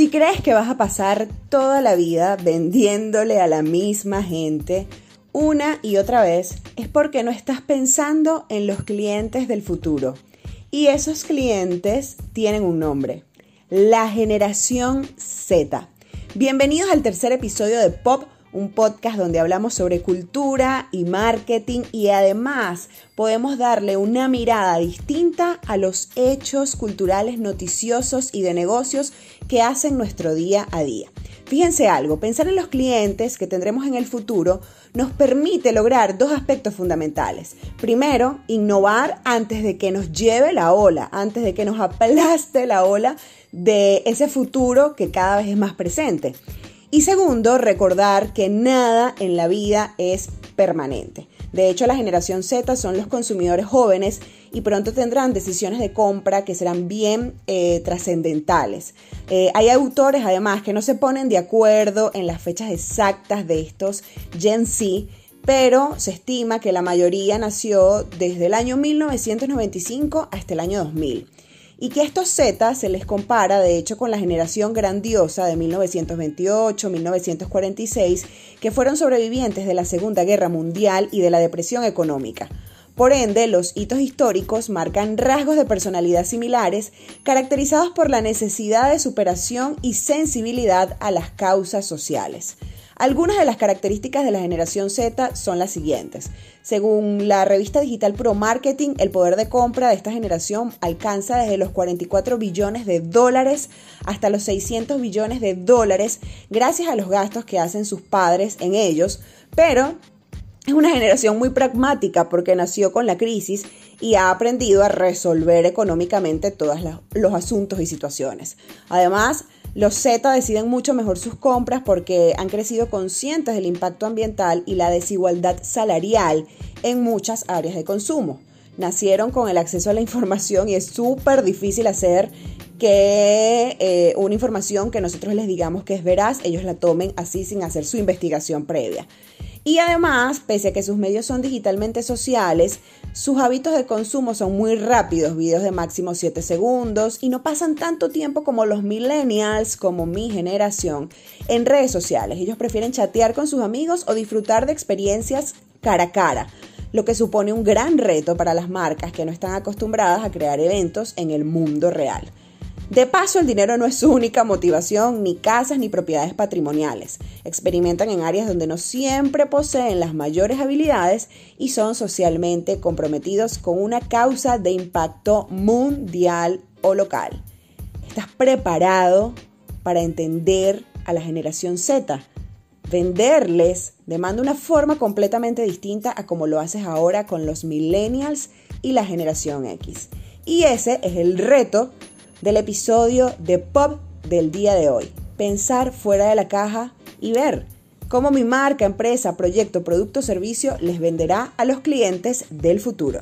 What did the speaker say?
Si crees que vas a pasar toda la vida vendiéndole a la misma gente una y otra vez, es porque no estás pensando en los clientes del futuro. Y esos clientes tienen un nombre, la generación Z. Bienvenidos al tercer episodio de Pop un podcast donde hablamos sobre cultura y marketing y además podemos darle una mirada distinta a los hechos culturales noticiosos y de negocios que hacen nuestro día a día. Fíjense algo, pensar en los clientes que tendremos en el futuro nos permite lograr dos aspectos fundamentales. Primero, innovar antes de que nos lleve la ola, antes de que nos aplaste la ola de ese futuro que cada vez es más presente. Y segundo, recordar que nada en la vida es permanente. De hecho, la generación Z son los consumidores jóvenes y pronto tendrán decisiones de compra que serán bien eh, trascendentales. Eh, hay autores además que no se ponen de acuerdo en las fechas exactas de estos Gen Z, pero se estima que la mayoría nació desde el año 1995 hasta el año 2000 y que estos Z se les compara de hecho con la generación grandiosa de 1928-1946 que fueron sobrevivientes de la Segunda Guerra Mundial y de la depresión económica. Por ende, los hitos históricos marcan rasgos de personalidad similares, caracterizados por la necesidad de superación y sensibilidad a las causas sociales. Algunas de las características de la generación Z son las siguientes. Según la revista digital Pro Marketing, el poder de compra de esta generación alcanza desde los 44 billones de dólares hasta los 600 billones de dólares gracias a los gastos que hacen sus padres en ellos, pero es una generación muy pragmática porque nació con la crisis y ha aprendido a resolver económicamente todos los asuntos y situaciones. Además, los Z deciden mucho mejor sus compras porque han crecido conscientes del impacto ambiental y la desigualdad salarial en muchas áreas de consumo. Nacieron con el acceso a la información y es súper difícil hacer que eh, una información que nosotros les digamos que es veraz, ellos la tomen así sin hacer su investigación previa. Y además, pese a que sus medios son digitalmente sociales, sus hábitos de consumo son muy rápidos, videos de máximo 7 segundos, y no pasan tanto tiempo como los millennials, como mi generación, en redes sociales. Ellos prefieren chatear con sus amigos o disfrutar de experiencias cara a cara, lo que supone un gran reto para las marcas que no están acostumbradas a crear eventos en el mundo real. De paso, el dinero no es su única motivación, ni casas ni propiedades patrimoniales. Experimentan en áreas donde no siempre poseen las mayores habilidades y son socialmente comprometidos con una causa de impacto mundial o local. ¿Estás preparado para entender a la generación Z? Venderles demanda una forma completamente distinta a como lo haces ahora con los millennials y la generación X. Y ese es el reto del episodio de Pop del día de hoy. Pensar fuera de la caja y ver cómo mi marca, empresa, proyecto, producto servicio les venderá a los clientes del futuro.